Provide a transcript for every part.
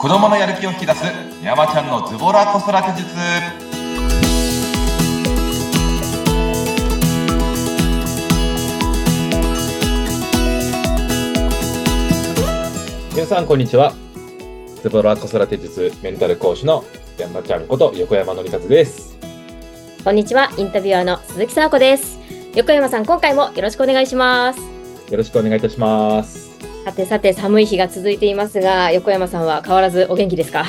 子供のやる気を引き出す山ちゃんのズボラ子育て術。皆さんこんにちは。ズボラ子育て術メンタル講師の山ちゃんこと横山のりかずです。こんにちは、インタビュアーの鈴木沙子です。横山さん、今回もよろしくお願いします。よろしくお願いいたしますさてさて、寒い日が続いていますが、横山さんは変わらずお元気ですか？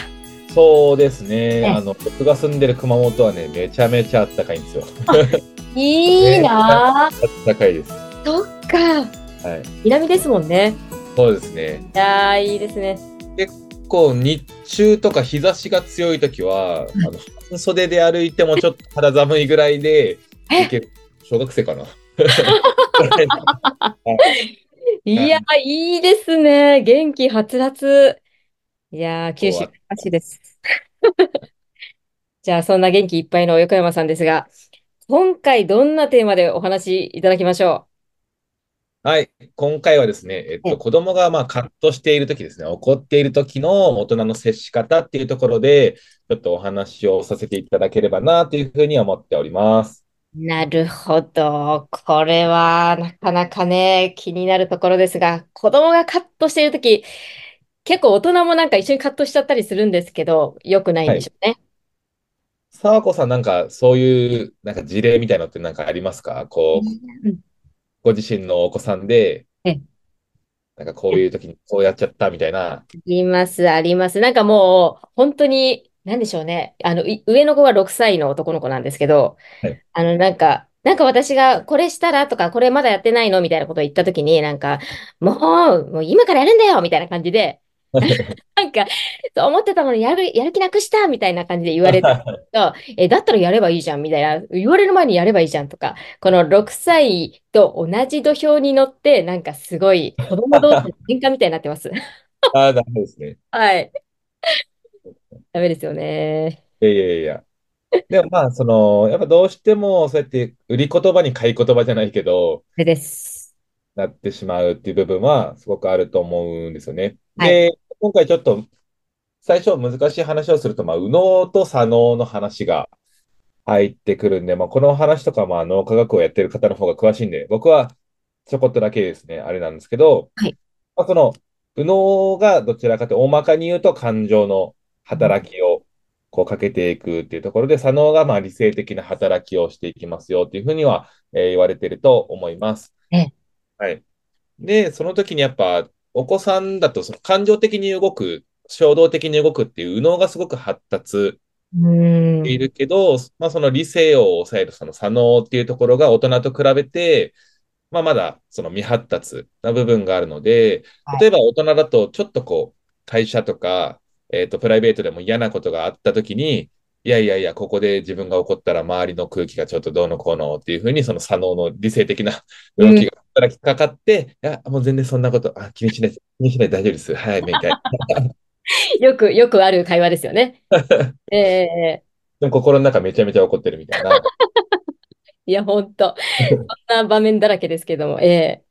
そうですね。ねあの僕が住んでる熊本はねめちゃめちゃ暖かいんですよ。いいなぁ。暖かいです。そっか。はい。南ですもんね。そうですね。いやー、いいですね。結構日中とか日差しが強い時は、あの半袖で歩いてもちょっと肌寒いぐらいで小学生かな。いやー、いいですね。元気はつらつ。いやー、九州、らしいです。じゃあ、そんな元気いっぱいの横山さんですが、今回どんなテーマでお話しいただきましょはい今回はですね、えっえと、子供がまあカッとしている時ですね怒っている時の大人の接し方っていうところでちょっとお話をさせていただければなというふうに思っておりますう。なるほど。これはなかなかね、気になるところですが、子供がカットしているとき、結構大人もなんか一緒にカットしちゃったりするんですけど、良くないんでしょうね。沢子さんなんかそういうなんか事例みたいなのってなんかありますか？こううんご自身のお子さんでええ、なんかこういう時にこうやっちゃったみたいな。あります、あります。なんかもう、本当に、なんでしょうね。あの、い上の子が6歳の男の子なんですけどはい、あの、なんか、なんか私がこれしたらとか、これまだやってないのみたいなことを言ったときに、なんか、もう、もう今からやるんだよみたいな感じで、なんか、そう思ってたのにやる、やる気なくしたみたいな感じで言われて、え、だったらやればいいじゃんみたいな、言われる前にやればいいじゃんとか、この6歳と同じ土俵に乗って、なんかすごい子供同士の喧嘩みたいになってます。ああ、ダメですね。はい。ダメですよね。いやいやいや。でもまあ、その、やっぱどうしてもそうやって売り言葉に買い言葉じゃないけど、これです。なってしまうっていう部分はすごくあると思うんですよね。はいで、今回ちょっと最初難しい話をすると、まあ、右脳と左脳の話が入ってくるんで、まあ、この話とかまあ脳科学をやってる方の方が詳しいんで、僕はちょこっとだけですね、あれなんですけど、はいまあ、その右脳がどちらかと大まかに言うと感情の働きをこうかけていくっていうところで、左脳がまあ理性的な働きをしていきますよっていうふうには、えー言われていると思います。ええはい。で、その時にやっぱ、お子さんだとその感情的に動く、衝動的に動くっていう右脳がすごく発達。しているけど、まあその理性を抑えるその左脳っていうところが大人と比べて、まあまだその未発達な部分があるのでは、い例えば大人だとちょっとこう、会社とか、えっと、プライベートでも嫌なことがあった時に、いやいやいや、ここで自分が怒ったら周りの空気がちょっとどうのこうのっていうふうに、その左脳の理性的な動きが働きかかって、いや、もう全然そんなこと、あ、気にしない、気にしない、大丈夫です。はい、みたいな。よく、よくある会話ですよね。ええでも心の中めちゃめちゃ怒ってるみたいな いや、本当そんな場面だらけですけども、ええ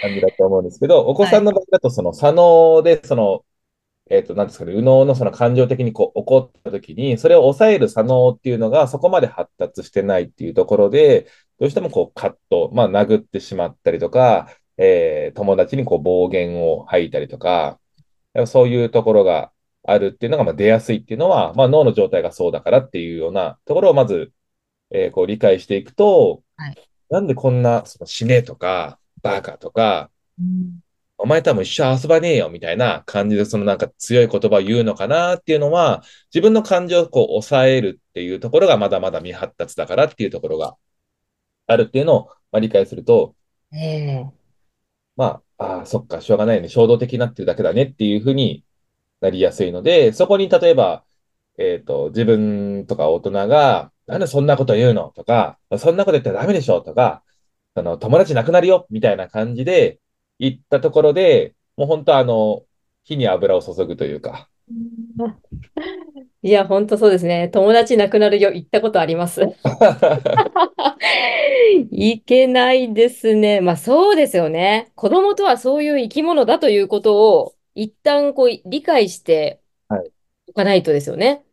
感じだと思うんですけど、お子さんの場合だと、その左脳で、その、えっと、なんですかね、右脳のその感情的にこう怒った時に、それを抑える左脳っていうのがそこまで発達してないっていうところで、どうしてもこうカット、まあ殴ってしまったりとか、えー友達にこう暴言を吐いたりとか、そういうところがあるっていうのがまあ出やすいっていうのは、まあ脳の状態がそうだからっていうようなところをまず、えーこう理解していくと、はい。なんでこんなその死ねとか、バカとか、お前とはもう一生遊ばねえよみたいな感じで、そのなんか強い言葉を言うのかなっていうのは、自分の感情をこう抑えるっていうところがまだまだ未発達だからっていうところがあるっていうのをまあ理解すると、ええまあ、ああ、そっか、しょうがないね、衝動的になってるだけだねっていうふうになりやすいので、そこに例えば、えっと、自分とか大人が、なんでそんなこと言うの？とか、そんなこと言ったらダメでしょ？とか、あの、友達なくなるよみたいな感じで言ったところで、もう本当あの、火に油を注ぐというか、いや、本当そうですね。友達なくなるよ、言ったことあります。いけないですね。まあそうですよね。子供とはそういう生き物だということを一旦こう理解してはいおかないとですよね。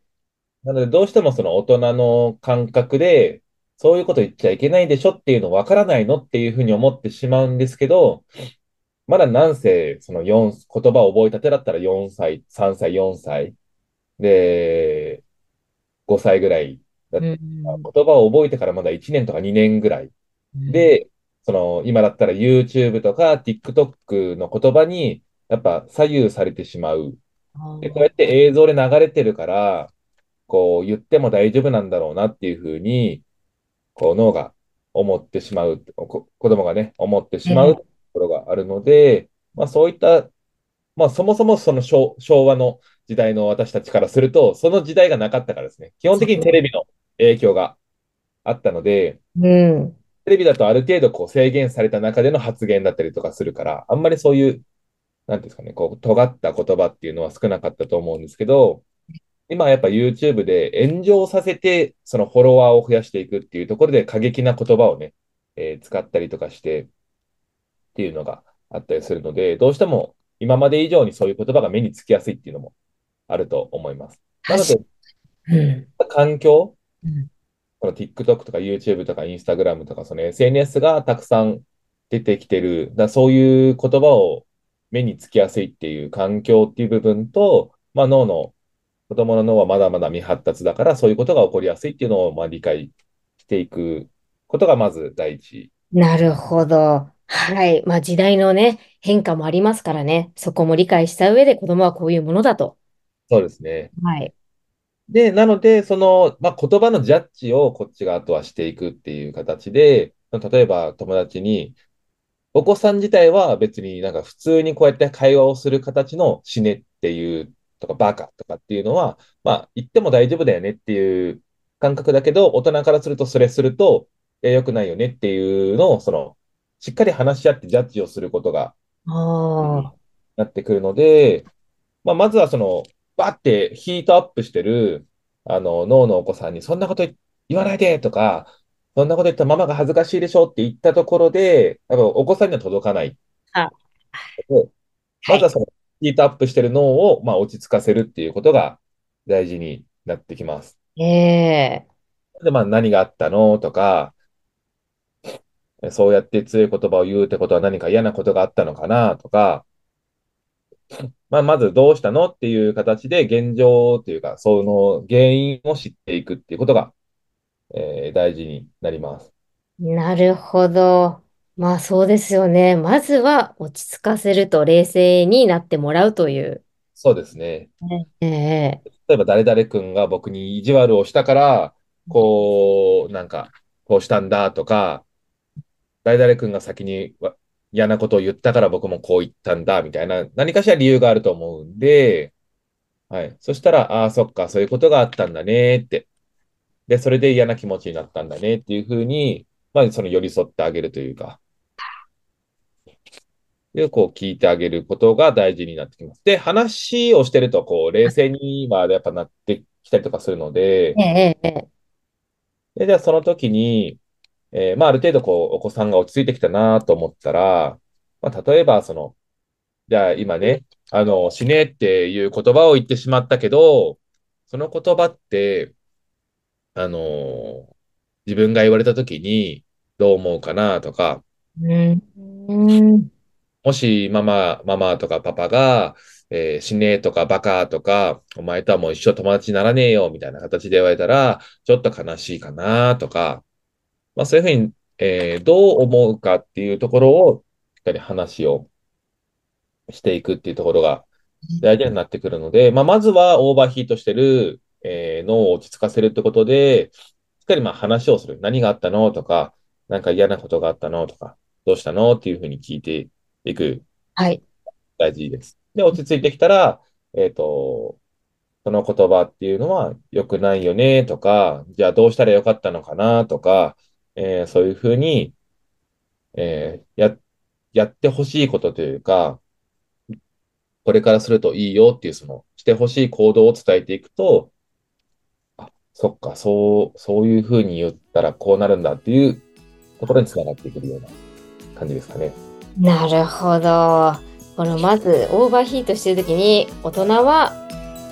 なので、どうしてもその大人の感覚で、そういうこと言っちゃいけないでしょっていうの分からないのっていうふうに思ってしまうんですけど、まだなんせ、その4、言葉を覚えたてだったら4歳、3歳、4歳。で、5歳ぐらいだった。言葉を覚えてからまだ1年とか2年ぐらい。で、その、今だったら YouTube とか TikTok の言葉に、やっぱ左右されてしまう。あで、こうやって映像で流れてるから、こう言っても大丈夫なんだろうなっていうふうに、こう脳が思ってしまう、こ子供がね、思ってしまうところがあるので、まあそういった、まあそもそもその昭昭和の時代の私たちからすると、その時代がなかったからですね。基本的にテレビの影響があったので、うん。テレビだとある程度こう制限された中での発言だったりとかするから、あんまりそういう、なんですかね、こう、尖った言葉っていうのは少なかったと思うんですけど、今はやっぱ YouTube で炎上させて、そのフォロワーを増やしていくっていうところで過激な言葉をね、えー使ったりとかしてっていうのがあったりするので、どうしても今まで以上にそういう言葉が目につきやすいっていうのもあると思います。なので、うん。環境うんこの TikTok とか YouTube とか Instagram とかその SNS がたくさん出てきてる、だそういう言葉を目につきやすいっていう環境っていう部分と、まあ、脳の、子供の脳はまだまだ未発達だからそういうことが起こりやすいっていうのをまあ理解していくことがまず第一。なるほど。はい。まあ時代のね、変化もありますからね。そこも理解した上で子供はこういうものだと。そうですね。はい。で、なので、その、まあ、言葉のジャッジをこっちがあとはしていくっていう形で、例えば友達に、お子さん自体は別になんか普通にこうやって会話をする形の死ねっていうとかバカとかっていうのは、まあ言っても大丈夫だよねっていう感覚だけど、大人からするとそれすると、良くないよねっていうのを、その、しっかり話し合ってジャッジをすることがああ。なってくるので、まあ、まずはその、バってヒートアップしてる、あの、脳のお子さんに、そんなこと言わないでとか、そんなこと言ったらママが恥ずかしいでしょって言ったところで、多分お子さんには届かない。あまずはその、ヒートアップしてる脳を、まあ、落ち着かせるっていうことが大事になってきます。ええ。で、まあ、何があったのとか、そうやって強い言葉を言うってことは何か嫌なことがあったのかなとか、まあ、まずどうしたのっていう形で現状というか、その原因を知っていくっていうことが、えー大事になります。なるほど。まあそうですよね。まずは落ち着かせると冷静になってもらうという。そうですね。ええ。例えば誰々君が僕に意地悪をしたから、こう、なんか、こうしたんだとか、誰々君が先にわ嫌なことを言ったから僕もこう言ったんだみたいな、何かしら理由があると思うんで、はい。そしたら、ああ、そっか、そういうことがあったんだねって。で、それで嫌な気持ちになったんだねっていうふうに、まあ、その寄り添ってあげるというか、で、こう聞いてあげることが大事になってきます。で、話をしてると、こう、冷静にはやっぱなってきたりとかするのでえ、え、ええ。で、じゃあその時に、えーまあ、ある程度こう、お子さんが落ち着いてきたなと思ったら、まあ、例えば、その、じゃあ今ね、あの、死ねっていう言葉を言ってしまったけど、その言葉って、あのー自分が言われた時にどう思うかなとか。もしママ、ママとかパパが、えー死ねとかバカとか、お前とはもう一生友達にならねえよみたいな形で言われたら、ちょっと悲しいかなとか、まあそういうふうに、えーどう思うかっていうところを、しっかり話をしていくっていうところが大事になってくるので、まあまずはオーバーヒートしてる、えー脳を落ち着かせるってことで、しっかりまあ話をする。何があったのとか、なんか嫌なことがあったのとか、どうしたのっていうふうに聞いていくはい。大事です。で、落ち着いてきたら、えっと、その言葉っていうのは良くないよねとか、じゃあどうしたらよかったのかなとか、えーそういうふうに、えーや、やってほしいことというか、これからするといいよっていう、その、してほしい行動を伝えていくと、あ、そっか、そう、そういうふうに言ったらこうなるんだっていうところにつながってくるような感じですかね。なるほど。このまずオーバーヒートしてるときに大人は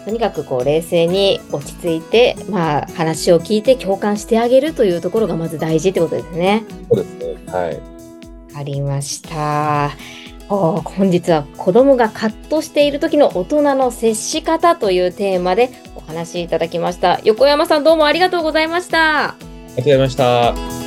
とにかくこう冷静に落ち着いて、まあ、話を聞いて共感してあげるというところがまず大事ってことですね。そうですね。はい。わかりました。お本日は子供がカットしている時の大人の接し方というテーマでお話しいただきました。横山さんどうもありがとうございました。ありがとうございました。